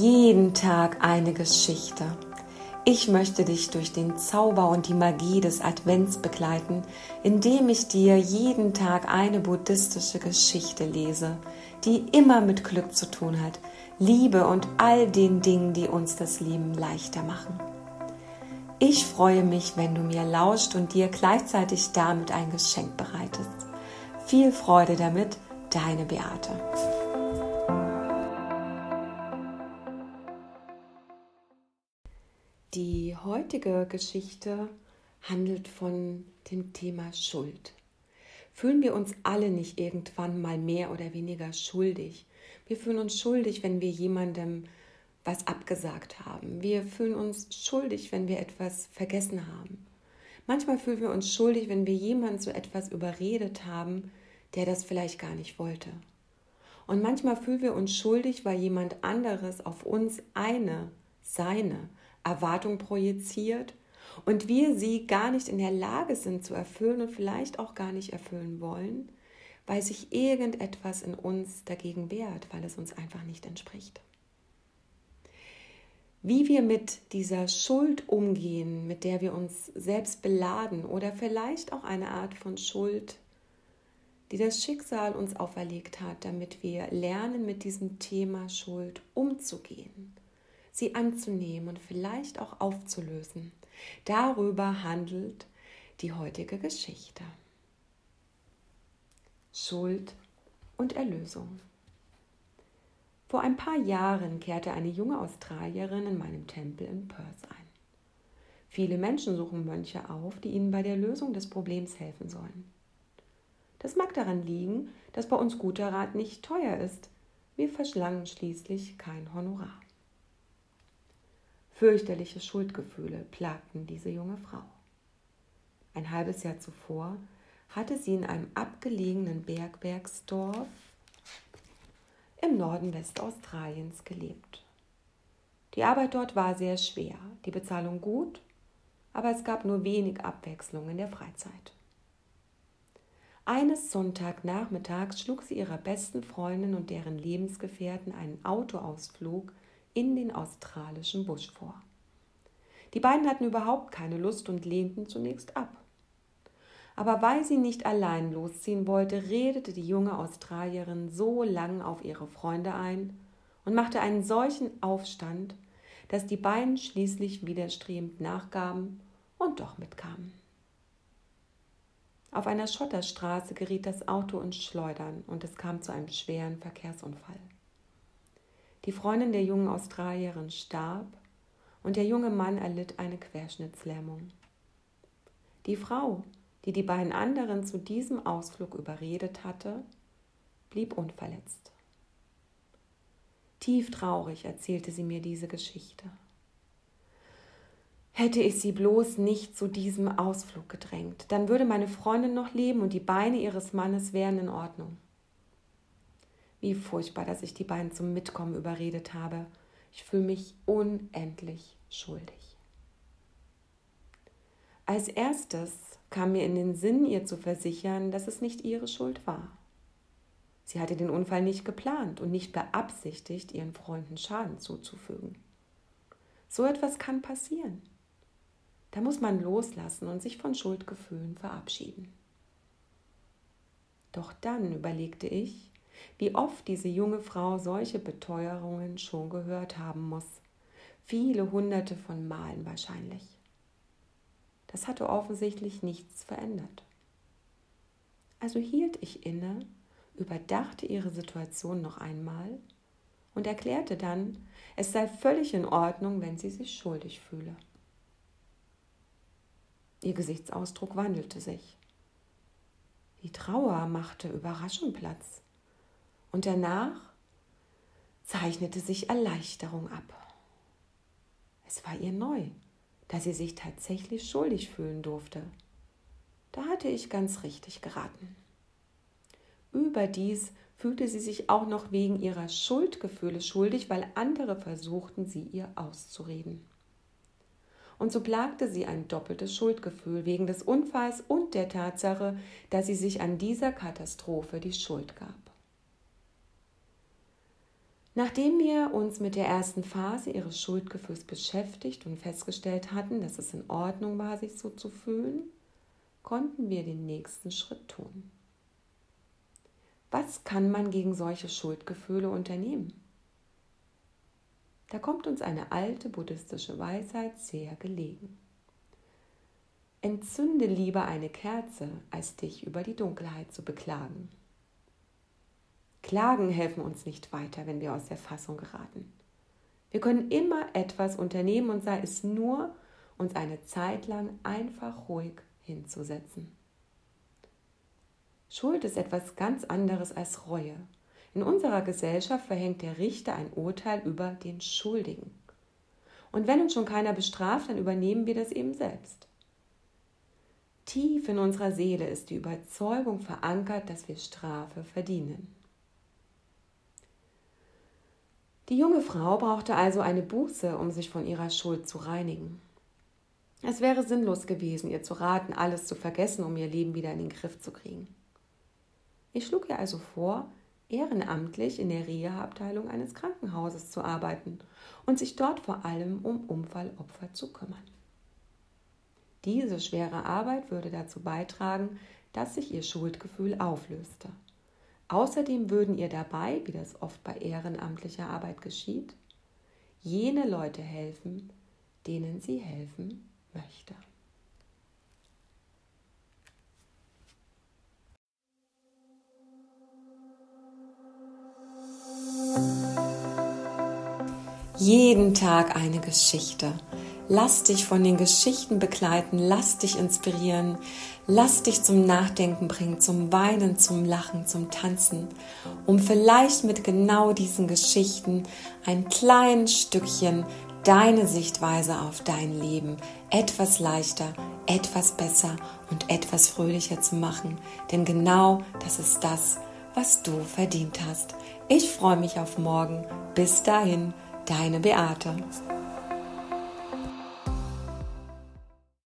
Jeden Tag eine Geschichte. Ich möchte dich durch den Zauber und die Magie des Advents begleiten, indem ich dir jeden Tag eine buddhistische Geschichte lese, die immer mit Glück zu tun hat, Liebe und all den Dingen, die uns das Leben leichter machen. Ich freue mich, wenn du mir lauscht und dir gleichzeitig damit ein Geschenk bereitest. Viel Freude damit, deine Beate. Heutige Geschichte handelt von dem Thema Schuld. Fühlen wir uns alle nicht irgendwann mal mehr oder weniger schuldig? Wir fühlen uns schuldig, wenn wir jemandem was abgesagt haben. Wir fühlen uns schuldig, wenn wir etwas vergessen haben. Manchmal fühlen wir uns schuldig, wenn wir jemanden zu etwas überredet haben, der das vielleicht gar nicht wollte. Und manchmal fühlen wir uns schuldig, weil jemand anderes auf uns eine, seine Erwartung projiziert und wir sie gar nicht in der Lage sind zu erfüllen und vielleicht auch gar nicht erfüllen wollen, weil sich irgendetwas in uns dagegen wehrt, weil es uns einfach nicht entspricht. Wie wir mit dieser Schuld umgehen, mit der wir uns selbst beladen oder vielleicht auch eine Art von Schuld, die das Schicksal uns auferlegt hat, damit wir lernen, mit diesem Thema Schuld umzugehen sie anzunehmen und vielleicht auch aufzulösen. Darüber handelt die heutige Geschichte. Schuld und Erlösung. Vor ein paar Jahren kehrte eine junge Australierin in meinem Tempel in Perth ein. Viele Menschen suchen Mönche auf, die ihnen bei der Lösung des Problems helfen sollen. Das mag daran liegen, dass bei uns guter Rat nicht teuer ist. Wir verschlangen schließlich kein Honorar. Fürchterliche Schuldgefühle plagten diese junge Frau. Ein halbes Jahr zuvor hatte sie in einem abgelegenen Bergwerksdorf im Norden Westaustraliens gelebt. Die Arbeit dort war sehr schwer, die Bezahlung gut, aber es gab nur wenig Abwechslung in der Freizeit. Eines Sonntagnachmittags schlug sie ihrer besten Freundin und deren Lebensgefährten einen Autoausflug in den australischen Busch vor. Die beiden hatten überhaupt keine Lust und lehnten zunächst ab. Aber weil sie nicht allein losziehen wollte, redete die junge Australierin so lang auf ihre Freunde ein und machte einen solchen Aufstand, dass die beiden schließlich widerstrebend nachgaben und doch mitkamen. Auf einer Schotterstraße geriet das Auto ins Schleudern und es kam zu einem schweren Verkehrsunfall. Die Freundin der jungen Australierin starb und der junge Mann erlitt eine Querschnittslähmung. Die Frau, die die beiden anderen zu diesem Ausflug überredet hatte, blieb unverletzt. Tief traurig erzählte sie mir diese Geschichte. Hätte ich sie bloß nicht zu diesem Ausflug gedrängt, dann würde meine Freundin noch leben und die Beine ihres Mannes wären in Ordnung. Wie furchtbar, dass ich die beiden zum Mitkommen überredet habe. Ich fühle mich unendlich schuldig. Als erstes kam mir in den Sinn, ihr zu versichern, dass es nicht ihre Schuld war. Sie hatte den Unfall nicht geplant und nicht beabsichtigt, ihren Freunden Schaden zuzufügen. So etwas kann passieren. Da muss man loslassen und sich von Schuldgefühlen verabschieden. Doch dann überlegte ich, wie oft diese junge Frau solche Beteuerungen schon gehört haben muss. Viele hunderte von Malen wahrscheinlich. Das hatte offensichtlich nichts verändert. Also hielt ich inne, überdachte ihre Situation noch einmal und erklärte dann, es sei völlig in Ordnung, wenn sie sich schuldig fühle. Ihr Gesichtsausdruck wandelte sich. Die Trauer machte Überraschung Platz und danach zeichnete sich Erleichterung ab. Es war ihr neu, dass sie sich tatsächlich schuldig fühlen durfte. Da hatte ich ganz richtig geraten. Überdies fühlte sie sich auch noch wegen ihrer Schuldgefühle schuldig, weil andere versuchten, sie ihr auszureden. Und so plagte sie ein doppeltes Schuldgefühl wegen des Unfalls und der Tatsache, dass sie sich an dieser Katastrophe die Schuld gab. Nachdem wir uns mit der ersten Phase ihres Schuldgefühls beschäftigt und festgestellt hatten, dass es in Ordnung war, sich so zu fühlen, konnten wir den nächsten Schritt tun. Was kann man gegen solche Schuldgefühle unternehmen? Da kommt uns eine alte buddhistische Weisheit sehr gelegen. Entzünde lieber eine Kerze, als dich über die Dunkelheit zu beklagen. Klagen helfen uns nicht weiter, wenn wir aus der Fassung geraten. Wir können immer etwas unternehmen und sei es nur, uns eine Zeit lang einfach ruhig hinzusetzen. Schuld ist etwas ganz anderes als Reue. In unserer Gesellschaft verhängt der Richter ein Urteil über den Schuldigen. Und wenn uns schon keiner bestraft, dann übernehmen wir das eben selbst. Tief in unserer Seele ist die Überzeugung verankert, dass wir Strafe verdienen. Die junge Frau brauchte also eine Buße, um sich von ihrer Schuld zu reinigen. Es wäre sinnlos gewesen, ihr zu raten, alles zu vergessen, um ihr Leben wieder in den Griff zu kriegen. Ich schlug ihr also vor, ehrenamtlich in der Reha-Abteilung eines Krankenhauses zu arbeiten und sich dort vor allem um Unfallopfer zu kümmern. Diese schwere Arbeit würde dazu beitragen, dass sich ihr Schuldgefühl auflöste. Außerdem würden ihr dabei, wie das oft bei ehrenamtlicher Arbeit geschieht, jene Leute helfen, denen sie helfen möchte. Jeden Tag eine Geschichte Lass dich von den Geschichten begleiten, lass dich inspirieren, lass dich zum Nachdenken bringen, zum Weinen, zum Lachen, zum Tanzen, um vielleicht mit genau diesen Geschichten ein kleines Stückchen deine Sichtweise auf dein Leben etwas leichter, etwas besser und etwas fröhlicher zu machen. Denn genau das ist das, was du verdient hast. Ich freue mich auf morgen. Bis dahin, deine Beate.